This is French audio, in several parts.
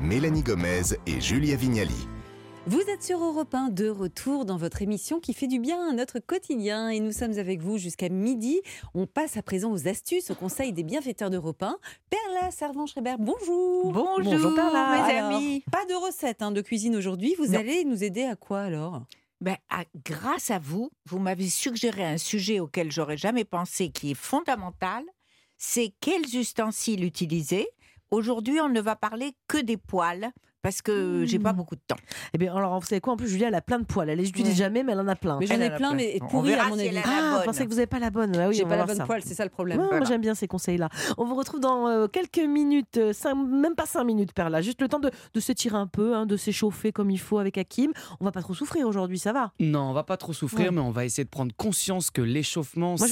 Mélanie Gomez et Julia Vignali. Vous êtes sur Europe 1 de retour dans votre émission qui fait du bien à notre quotidien et nous sommes avec vous jusqu'à midi. On passe à présent aux astuces, au conseil des bienfaiteurs d'Europe 1. Perla Servan-Schreiber, bonjour. Bonjour, Perla. mes amis. Pas de recette hein, de cuisine aujourd'hui. Vous allez nous aider à quoi alors? Ben, à- grâce à vous, vous m'avez suggéré un sujet auquel j'aurais jamais pensé, qui est fondamental. C'est quels ustensiles utiliser. Aujourd'hui, on ne va parler que des poêles parce que j'ai pas Hmm. beaucoup de temps. Eh bien, alors, vous savez quoi? En plus, Julia, elle a plein de poils. Elle les utilise Ouais. jamais, mais elle en a plein. Mais j'en Elle ai en a plein, mais verra à mon avis. Ah, bonne. pensez que vous n'avez pas la bonne? Ah oui, J'ai pas la bonne ça. poêle, c'est ça le problème. Ouais, Moi, j'aime bien ces conseils-là. On vous retrouve dans euh, quelques minutes, euh, cinq- même pas cinq minutes, Perla. Juste le temps de, de s'étirer un peu, hein, de s'échauffer comme il faut avec Hakim. On va pas trop souffrir aujourd'hui, ça va? Non, on va pas trop souffrir, Ouais. mais on va essayer de prendre conscience que l'échauffement, c'est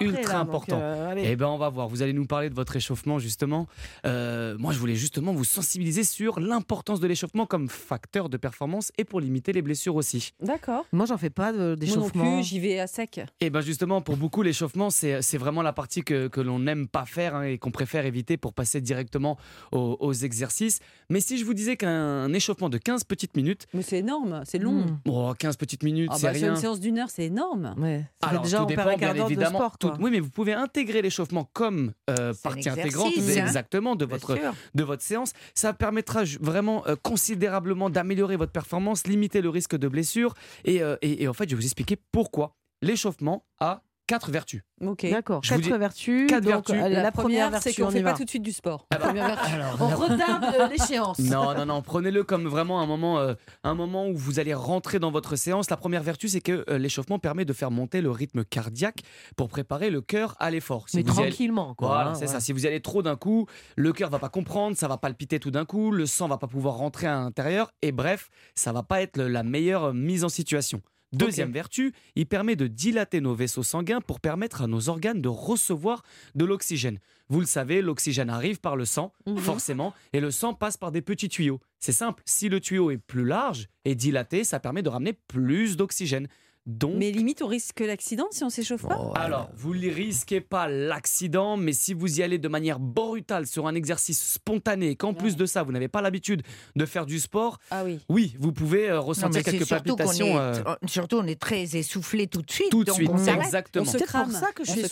ultra là, important. euh, allez. Eh ben, on va voir. Vous allez nous parler de votre échauffement justement. Euh, moi, je voulais justement vous sensibiliser sur l'importance de l'échauffement comme facteur de performance et pour limiter les blessures aussi. D'accord. Moi, j'en fais pas de- Moi non d'échauffement. plus, j'y vais à sec. Et ben justement, pour beaucoup, l'échauffement, c'est c'est vraiment la partie que, que l'on n'aime pas faire hein, et qu'on préfère éviter pour passer directement aux, aux exercices. Mais si je vous disais qu'un échauffement de 15 petites minutes, Mais c'est énorme, c'est long. Hmm. oh, 15 petites minutes, Ah c'est bah, sur rien. une séance d'une heure, c'est énorme. Ouais. Alors, déjà, tout on perd dépend, un quart bien d'heure de évidemment. sport. tout- quoi. oui, mais vous pouvez intégrer l'échauffement comme euh, partie intégrante hein. exactement de Bien votre, sûr. de votre séance. Ça permettra ju- euh, considérablement d'améliorer votre performance, limiter le risque de blessure. Et, euh, et- et en fait, je vais vous expliquer pourquoi l'échauffement a quatre vertus. Ok. D'accord. Quatre dis vertus. quatre donc, vertus. allez, La, la, première, vertu, c'est qu'on on fait pas tout de suite du sport. Ah La bah, première vertu. On retarde euh, l'échéance. Non, non, non, prenez-le comme vraiment un moment, euh, un moment où vous allez rentrer dans votre séance. La première vertu, c'est que euh, l'échauffement permet de faire monter le rythme cardiaque pour préparer le cœur à l'effort. Si Mais vous y allez- tranquillement, quoi. Voilà, hein, c'est ouais. ça. Si vous y allez trop d'un coup, le cœur va pas comprendre, ça va palpiter tout d'un coup, le sang va pas pouvoir rentrer à l'intérieur, et bref, ça va pas être le- la meilleure mise en situation. Deuxième vertu, il permet de dilater nos vaisseaux sanguins pour permettre à nos organes de recevoir de l'oxygène. Vous le savez, l'oxygène arrive par le sang, Mhm. forcément, et le sang passe par des petits tuyaux. C'est simple, si le tuyau est plus large et dilaté, ça permet de ramener plus d'oxygène. Donc, Mais limite, on risque l'accident si on s'échauffe pas. Oh, alors, vous ne risquez pas l'accident, mais si vous y allez de manière brutale sur un exercice spontané, qu'en plus de ça, vous n'avez pas l'habitude de faire du sport, Ah oui. oui, vous pouvez euh, ressentir quelques surtout palpitations. est, euh, surtout on est très essoufflé tout de suite. tout de suite, exactement. C'est pour ça que je suis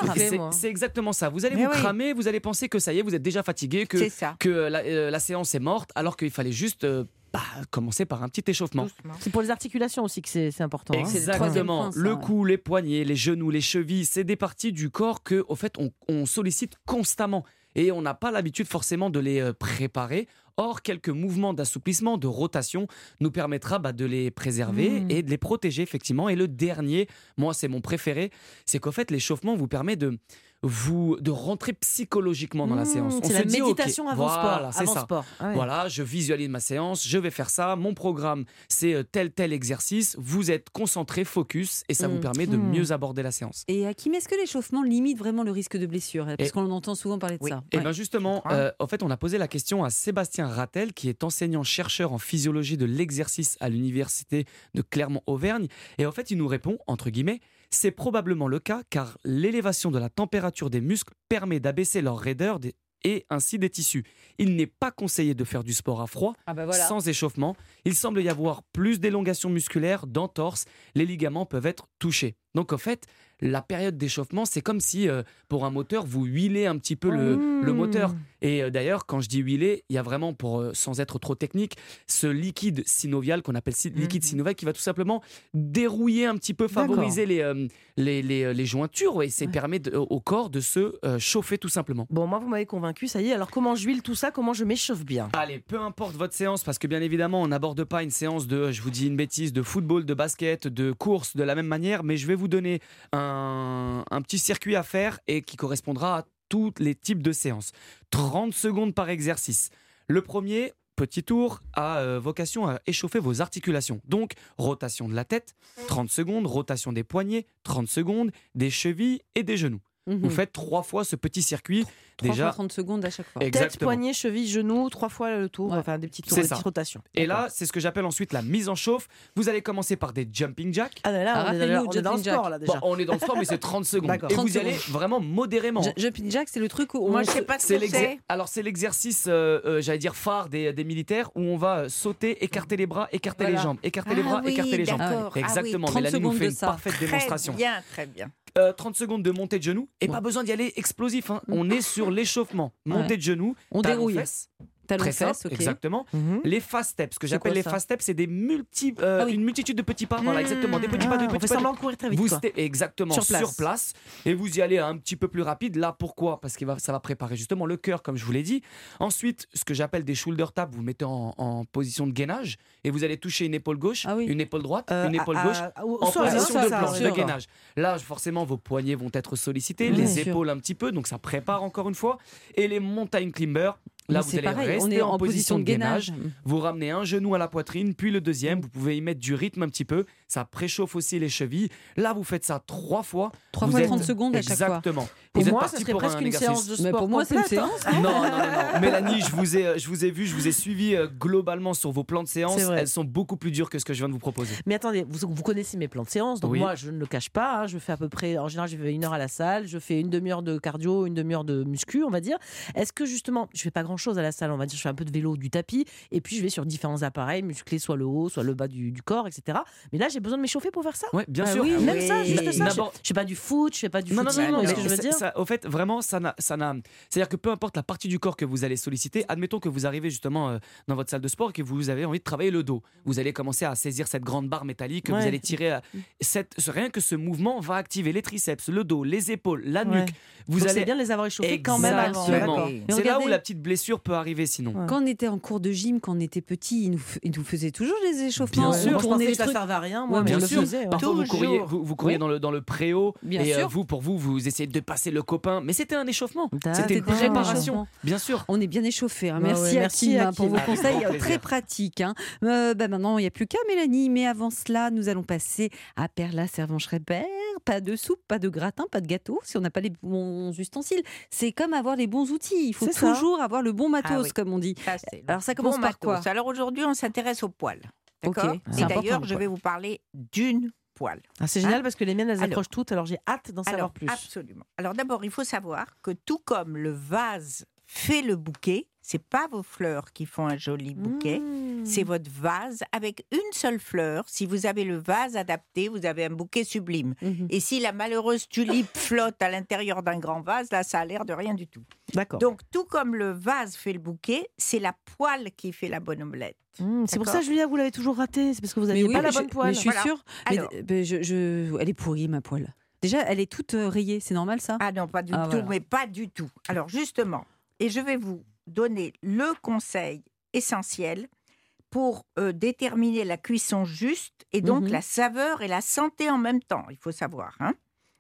C'est exactement ça. Vous allez Mais vous oui. cramer, vous allez penser que ça y est, vous êtes déjà fatigué, que, la, euh, la séance est morte, alors qu'il fallait juste euh, bah, commencer par un petit échauffement. C'est pour les articulations aussi que c'est important. hein. Exactement. le cou, les poignets, les genoux, les chevilles, c'est des parties du corps que, au fait, on, on sollicite constamment. Et on n'a pas l'habitude forcément de les euh, préparer. Or, quelques mouvements d'assouplissement, de rotation, nous permettra bah, de les préserver Mmh. et de les protéger, effectivement. Et le dernier, moi, c'est mon préféré, c'est qu'au fait, l'échauffement vous permet de, vous, de rentrer psychologiquement dans la Mmh, séance. C'est la dit, méditation avant voilà, sport. Avant ça. sport. Ah ouais. Voilà, je visualise ma séance, je vais faire ça. Mon programme, c'est euh, tel, tel exercice. Vous êtes concentré, focus, et ça vous permet de mieux aborder la séance. Et Hakim, est-ce que l'échauffement limite vraiment le risque de blessure? Parce Et- qu'on entend souvent parler de Oui. ça. Et Ouais. bien justement, euh, en fait, on a posé la question à Sébastien Rattel, qui est enseignant-chercheur en physiologie de l'exercice à l'université de Clermont-Auvergne. Et en fait, il nous répond, entre guillemets, c'est probablement le cas car l'élévation de la température des muscles permet d'abaisser leur raideur des- et ainsi des tissus. Il n'est pas conseillé de faire du sport à froid, Ah bah voilà. sans échauffement. Il semble y avoir plus d'élongation musculaire, d'entorse. Les ligaments peuvent être touchés. Donc en fait, la période d'échauffement, c'est comme si euh, pour un moteur, vous huilez un petit peu le, Mmh. le moteur. Et euh, d'ailleurs, quand je dis huiler, il y a vraiment, pour, euh, sans être trop technique, ce liquide synovial qu'on appelle si- liquide synovial qui va tout simplement dérouiller un petit peu, favoriser les, les, les, les jointures et ça Ouais. permet de- au corps de se chauffer tout simplement. Bon, moi, vous m'avez convaincu, ça y est. Alors, comment j'huile tout ça? Comment je m'échauffe bien? Allez, peu importe votre séance, parce que bien évidemment, on n'aborde pas une séance de, je vous dis une bêtise, de football, de basket, de course de la même manière, mais je vais vous donner un, petit circuit à faire et qui correspondra à tous les types de séances. 30 secondes par exercice. Le premier, petit tour, a euh, vocation à échauffer vos articulations. Donc, rotation de la tête, 30 secondes, rotation des poignets, 30 secondes, des chevilles et des genoux. Mhm. Vous faites trois fois ce petit circuit. 3 déjà, fois 30 secondes à chaque fois. Tête, exactement. poignet, cheville, genou, trois fois le tour, Ouais. enfin des petites tours, C'est des ça. petites rotations. Et là, c'est ce que j'appelle ensuite la mise en chauffe. Vous allez commencer par des jumping jacks. ah, là, Ah, on, est, rappelle-nous, on est dans le jumping sport jack. là déjà. Bon, on est dans le sport, mais c'est 30 secondes. Et 30 vous allez secondes. vraiment modérément. Ju- Jumping jack, c'est le truc où Moi, on je sais pas ce que c'est. Alors c'est l'exercice, euh, euh, j'allais dire phare des, des militaires, où on va euh, sauter, écarter les bras, écarter Voilà. les jambes, écarter les Ah bras, oui, écarter les jambes. Ah oui. Exactement. 30 Mélanie nous secondes fait de une ça. parfaite Très démonstration. bien, très bien. Euh, 30 secondes de montée de genoux et Ouais. pas besoin d'y aller explosif. hein. On est sur l'échauffement. Montée Ouais. de genoux, On dérouille. fesses, talons très simple, exactement. Mhm. Les fast steps, ce que j'appelle les fast steps, c'est des multi, euh, Ah oui. une multitude de petits pas. Voilà, exactement, des petits pas, Ah, de on petits fait pas. de- semblant de courir très vite. Vous quoi. exactement Sur sur place. et vous y allez un petit peu plus rapide. Là, pourquoi? Parce que ça va préparer justement le cœur, comme je vous l'ai dit. Ensuite, ce que j'appelle des shoulder taps, vous mettez en, en position de gainage et vous allez toucher une épaule gauche, Ah oui. une épaule droite, Euh, une épaule à- gauche. En position ça, de ça, planche, de gainage. Là, forcément, vos poignets vont être sollicités, les sûr. épaules un petit peu, donc ça prépare encore une fois. Et les mountain climbers, là, Mais vous allez pareil, rester on est en, position de gainage. gainage. Vous ramenez un genou à la poitrine, puis le deuxième. Vous pouvez y mettre du rythme un petit peu. Ça préchauffe aussi les chevilles. Là, vous faites ça trois fois. 3 Vous fois êtes- 30 secondes à chaque fois. Exactement. Vous êtes moi, ça parti serait pour presque un une séance de sport. Mais pour moi, c'est une hein. séance. Non, non, non, non. Mélanie, je vous ai, je vous ai vu, je vous ai suivi euh, globalement sur vos plans de séance. Elles sont beaucoup plus dures que ce que je viens de vous proposer. Mais attendez, vous, vous connaissez mes plans de séance, donc Oui. moi je ne le cache pas. hein, je fais à peu près, en général, je fais une heure à la salle, je fais une demi-heure de cardio, une demi-heure de muscu, on va dire. Est-ce que justement, je fais pas grand-chose à la salle, on va dire, je fais un peu de vélo, du tapis, et puis je vais sur différents appareils musclés, soit le haut, soit le bas du, du corps, etc. Mais là, j'ai besoin de m'échauffer pour faire ça. Ouais, bien Ah sûr. oui, Même Oui. ça, juste ça. Je, je fais pas du foot, je fais pas du Non, non, footing, non, non, ce que je veux dire? ça- au fait, vraiment, ça n'a. C'est-à-dire que peu importe la partie du corps que vous allez solliciter, admettons que vous arrivez justement euh, dans votre salle de sport et que vous avez envie de travailler le dos. Vous allez commencer à saisir cette grande barre métallique que Ouais. vous allez tirer. à- Cette, ce- rien que ce mouvement va activer les triceps, le dos, les épaules, la Ouais. nuque. Vous Donc, allez. c'est bien de les avoir échauffés quand même avant. C'est là où regardez- la petite blessure peut arriver sinon. Ouais. Quand on était en cours de gym, quand on était petit, ils nous, f- ils nous faisaient toujours des échauffements. Bien on sûr. Moi, je tournait ça servait à rien, moi, Ouais, mais Bien je le sûr. faisais. ouais. Parfois, vous couriez, vous, vous dans, le, dans le préau. Bien et euh, sûr. vous, pour vous, vous essayez de passer le copain. Mais c'était un échauffement. C'était une préparation. Bien sûr. On est bien échauffé. Bah merci, ouais, merci, hein, pour vos conseils euh, très pratiques. hein. Euh, bah maintenant, il n'y a plus qu'à Mélanie. Mais avant cela, nous allons passer à Perla Servan-Schreiber. Pas de soupe, pas de gratin, pas de gâteau si on n'a pas les bons ustensiles. C'est comme avoir les bons outils. Il faut C'est ça. toujours avoir le bon matos, Ah oui. comme on dit. Ça, c'est Alors, ça commence bon par matos. quoi? Alors aujourd'hui, on s'intéresse aux poils. Ok, D'accord c'est Et d'ailleurs, le je poil. vais vous parler d'une Ah, c'est génial parce que les miennes, elles Alors- accrochent toutes, alors j'ai hâte d'en savoir plus. absolument. Alors d'abord, il faut savoir que tout comme le vase fait le bouquet, c'est pas vos fleurs qui font un joli bouquet. Mmh. C'est votre vase avec une seule fleur. Si vous avez le vase adapté, vous avez un bouquet sublime. Mhm. Et si la malheureuse tulipe flotte à l'intérieur d'un grand vase, là, ça a l'air de rien du tout. D'accord. Donc, tout comme le vase fait le bouquet, c'est la poêle qui fait la bonne omelette. Mmh, c'est pour ça, Julia, vous l'avez toujours raté. C'est parce que vous n'aviez oui, pas la bonne poêle. Mais je suis Voilà. sûre. mais- Alors. mais je, je- elle est pourrie, ma poêle. Déjà, elle est toute euh, rayée. C'est normal, ça? Ah non, pas du Ah, tout, voilà. mais pas du tout. Alors justement, et je vais vous donner le conseil essentiel pour euh, déterminer la cuisson juste et donc Mhm. la saveur et la santé en même temps, il faut savoir. hein.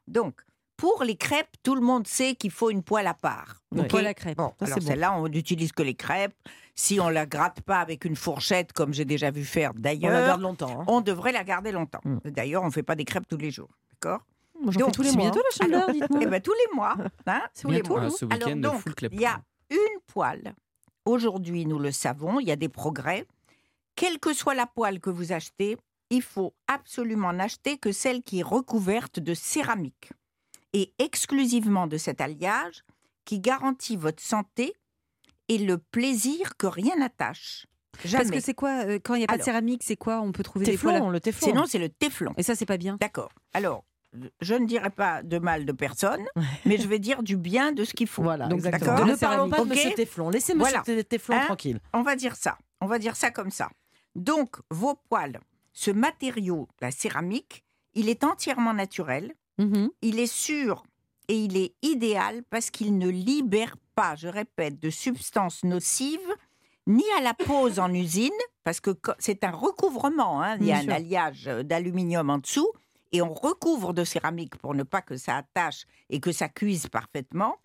Donc, pour les crêpes, tout le monde sait qu'il faut une poêle à part. Une ok poêle à crêpes. Bon, Ça, alors bon. celle-là, on n'utilise que les crêpes. Si on la gratte pas avec une fourchette, comme j'ai déjà vu faire On la d'ailleurs, garde longtemps. hein. on devrait la garder longtemps. Mm. D'ailleurs, on ne fait pas des crêpes tous les jours. D'accord? Donc, tous les mois. bientôt la chaleur, dites-moi. Eh bien, tous les mois. Hein, tous les bientôt, mois. Ah, ce Alors week-end, donc, il y a poêle. Aujourd'hui, nous le savons, il y a des progrès. Quelle que soit la poêle que vous achetez, il faut absolument n'acheter que celle qui est recouverte de céramique et exclusivement de cet alliage qui garantit votre santé et le plaisir que rien n'attache. Jamais. Parce que c'est quoi euh, Quand il n'y a pas de céramique, c'est quoi? On peut trouver des poêles à- le téflon. Sinon, c'est le téflon. Et ça, c'est pas bien. D'accord. Alors, je ne dirai pas de mal de personne, mais je vais dire du bien de ce qu'il faut. Voilà, Donc, d'accord. Ne parlons pas de céramique. Monsieur Ok. Téflon. Laissez Monsieur Voilà. Téflon Hein tranquille. On va dire ça. On va dire ça comme ça. Donc, vos poêles, ce matériau, la céramique, il est entièrement naturel, Mhm. il est sûr et il est idéal parce qu'il ne libère pas, je répète, de substances nocives ni à la pose en usine, parce que c'est un recouvrement, hein, il y a Bien un sûr. alliage euh, d'aluminium en dessous, et on recouvre de céramique pour ne pas que ça attache et que ça cuise parfaitement.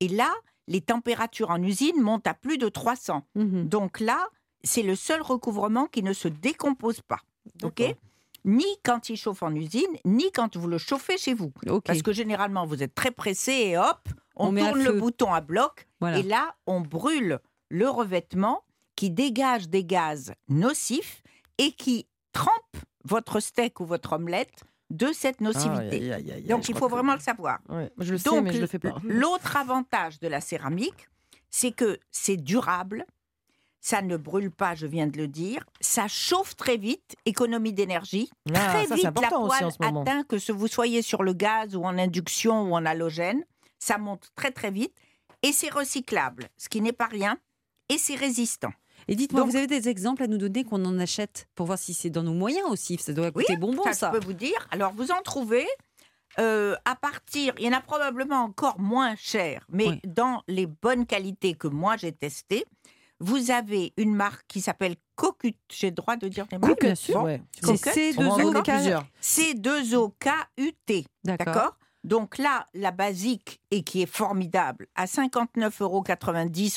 Et là, les températures en usine montent à plus de 300. Mhm. Donc là, c'est le seul recouvrement qui ne se décompose pas. OK? Ni quand il chauffe en usine, ni quand vous le chauffez chez vous. Ok. Parce que généralement, vous êtes très pressé et hop, on, tourne le bouton à bloc Voilà. et là, on brûle le revêtement qui dégage des gaz nocifs et qui trempe votre steak ou votre omelette de cette nocivité. Aïe, aïe, Donc il faut que- vraiment le savoir. Ouais, je le sais, Donc, mais je le fais pas. L'autre avantage de la céramique, c'est que c'est durable, ça ne brûle pas, je viens de le dire, ça chauffe très vite, économie d'énergie. Ah, très ça, vite, la poêle atteint que ce vous soyez sur le gaz ou en induction ou en halogène, ça monte très très vite et c'est recyclable, ce qui n'est pas rien, et c'est résistant. Et dites-moi, vous avez des exemples à nous donner qu'on en achète pour voir si c'est dans nos moyens aussi Ça doit Oui, coûter bonbon, ça, ça. je peux vous dire. Alors, vous en trouvez euh, à partir, il y en a probablement encore moins cher, mais Oui. dans les bonnes qualités que moi j'ai testées, vous avez une marque qui s'appelle Cocut. J'ai le droit de dire les marques Oui, bien sûr. Bon, Ouais. C'est Coquette. On va en C2O, vendre K- plusieurs. C2OKUT. D'accord? Donc là, la basique, et qui est formidable, à 59,90 euros,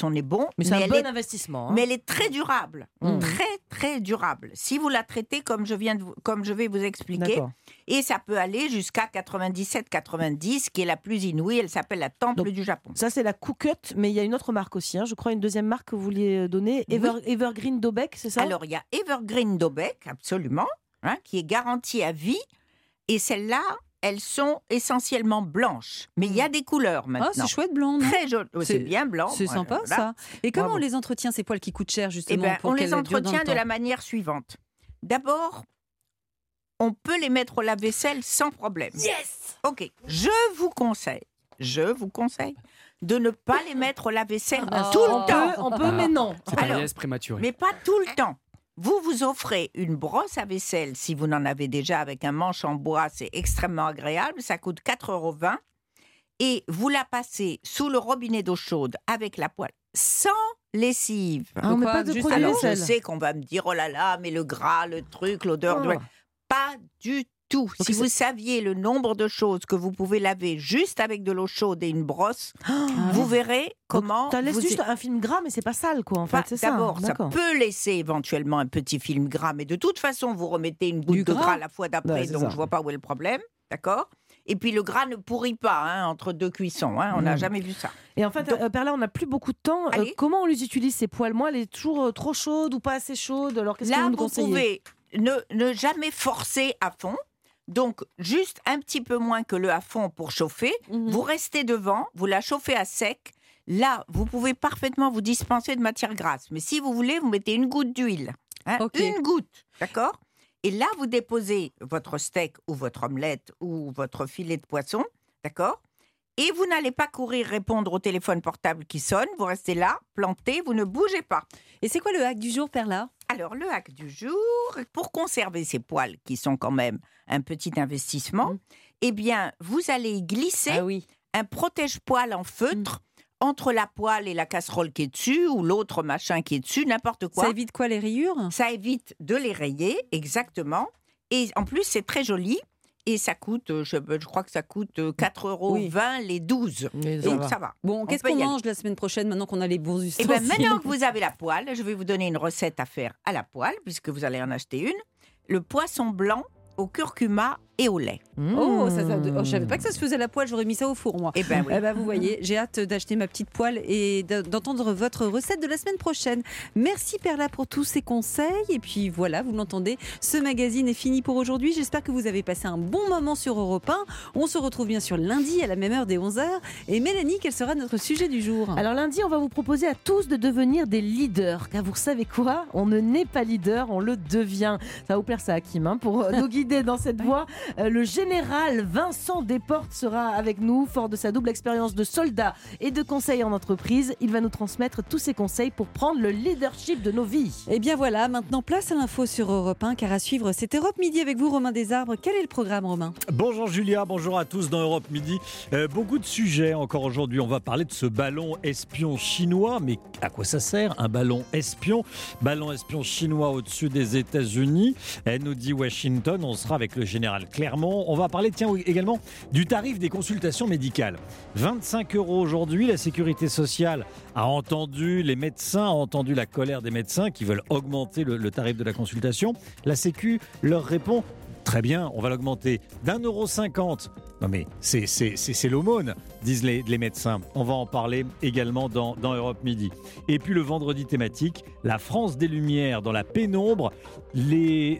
on est bon. Mais c'est un bon est investissement. hein. mais elle est très durable, Mm. très très durable. Si vous la traitez comme je viens de vous- comme je vais vous expliquer, et ça peut aller jusqu'à 97-90, qui est la plus inouïe. Elle s'appelle la Temple Donc, du Japon. Ça, c'est la Cookut, mais il y a une autre marque aussi. hein. Je crois une deuxième marque que vous vouliez euh, donner. Oui. Evergreen Dobec, c'est ça? Alors il y a Evergreen Dobec, absolument, hein, qui est garantie à vie, et celles-là, elles sont essentiellement blanches, mais il y a des couleurs Ah, maintenant. c'est chouette blanc, non Très joli. C'est- bien blanc. C'est sympa, voilà. ça. Et comment Bravo. on les entretient, ces poils qui coûtent cher, Eh justement ben, pour on les entretient de la manière suivante. D'abord, on peut les mettre au lave-vaisselle sans problème. Yes Ok, je vous conseille, je vous conseille de ne pas les mettre au lave-vaisselle Ah, tout on le temps. peut, on peut, mais non. C'est un prématuré. Mais pas tout le temps. Vous vous offrez une brosse à vaisselle si vous n'en avez déjà avec un manche en bois, c'est extrêmement agréable, ça coûte 4,20 euros et vous la passez sous le robinet d'eau chaude avec la poêle sans lessive. Ah, Quoi, pas de juste produit Alors je sais qu'on va me dire oh là là, mais le gras, le truc, l'odeur de Oh. pas du tout. Donc si vous saviez le nombre de choses que vous pouvez laver juste avec de l'eau chaude et une brosse, vous verrez comment Tu laisses vous juste un film gras, mais c'est pas sale, quoi, en Enfin, fait. Ça. D'abord, ça D'accord. peut laisser éventuellement un petit film gras, mais de toute façon, vous remettez une goutte Du de gras gras la fois d'après, Ouais, donc ça. je vois pas où est le problème. D'accord Et puis le gras ne pourrit pas hein, entre deux cuissons. hein, on n'a Mm. jamais vu ça. Et en fait, Donc- euh, Perla, on n'a plus beaucoup de temps. Euh, comment on les utilise, ces poils? Moi, elle est toujours euh, trop chaude ou pas assez chaude? Alors, qu'est-ce que Là, vous nous vous pouvez ne, ne jamais forcer à fond. Donc, juste un petit peu moins que le à fond pour chauffer. Mhm. Vous restez devant, vous la chauffez à sec. Là, vous pouvez parfaitement vous dispenser de matière grasse. Mais si vous voulez, vous mettez une goutte d'huile. hein. Une goutte, d'accord? Et là, vous déposez votre steak ou votre omelette ou votre filet de poisson, d'accord? Et vous n'allez pas courir répondre au téléphone portable qui sonne. Vous restez là, planté, vous ne bougez pas. Et c'est quoi le hack du jour, Perla? Alors, le hack du jour, pour conserver ces poils qui sont quand même un petit investissement, Mm. eh bien, vous allez y glisser Ah oui. un protège-poil en feutre entre la poêle et la casserole qui est dessus ou l'autre machin qui est dessus, n'importe quoi. Ça évite quoi, les rayures? Ça évite de les rayer, exactement. Et en plus, c'est très joli. Et ça coûte, euh, je, je crois que ça coûte euh, 4,20 euros Oui. les 12. Mais ça Donc va. ça va. Bon, On qu'est-ce qu'on mange la semaine prochaine maintenant qu'on a les bons Et ustensiles? bien maintenant que vous avez la poêle, je vais vous donner une recette à faire à la poêle, puisque vous allez en acheter une. Le poisson blanc au curcuma et au lait. Oh, ça, ça- Mmh. oh, je savais pas que ça se faisait à la poêle, j'aurais mis ça au four, moi. Eh ben oui. Eh ben, vous voyez, j'ai hâte d'acheter ma petite poêle et de- d'entendre votre recette de la semaine prochaine. Merci Perla pour tous ces conseils. Et puis voilà, vous l'entendez, ce magazine est fini pour aujourd'hui. J'espère que vous avez passé un bon moment sur Europe 1. On se retrouve bien sûr lundi à la même heure des 11h. Et Mélanie, quel sera notre sujet du jour? Alors lundi, on va vous proposer à tous de devenir des leaders. Car vous savez quoi? On ne naît pas leader, on le devient. Ça va vous plaire ça, Hakim, hein, pour euh, nous guider dans cette voie. Euh, le général Vincent Desportes sera avec nous, fort de sa double expérience de soldat et de conseil en entreprise. Il va nous transmettre tous ses conseils pour prendre le leadership de nos vies. Et bien voilà, maintenant place à l'info sur Europe 1, car à suivre, c'est Europe Midi avec vous, Romain Desarbres. Quel est le programme, Romain? Bonjour Julia, bonjour à tous dans Europe Midi. Euh, beaucoup de sujets encore aujourd'hui. On va parler de ce ballon espion chinois. Mais à quoi ça sert un ballon espion? Ballon espion chinois au-dessus des États-Unis. Elle nous dit Washington. On sera avec le général On va parler, tiens, également du tarif des consultations médicales. 25 euros aujourd'hui. La sécurité sociale a entendu les médecins, a entendu la colère des médecins qui veulent augmenter le, tarif de la consultation. La Sécu leur répond Très bien, on va l'augmenter d'un euro cinquante. Non mais c'est- l'aumône, disent les, médecins. On va en parler également dans, dans Europe Midi. Et puis le vendredi thématique, la France des Lumières dans la pénombre. Les,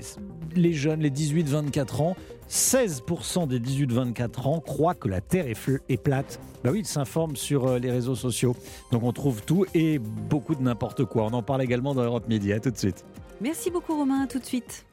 les jeunes, les 18-24 ans, 16% des 18-24 ans croient que la Terre est, plate. Bah oui, ils s'informent sur euh, les réseaux sociaux. Donc on trouve tout et beaucoup de n'importe quoi. On en parle également dans Europe Midi. À tout de suite. Merci beaucoup Romain, à tout de suite.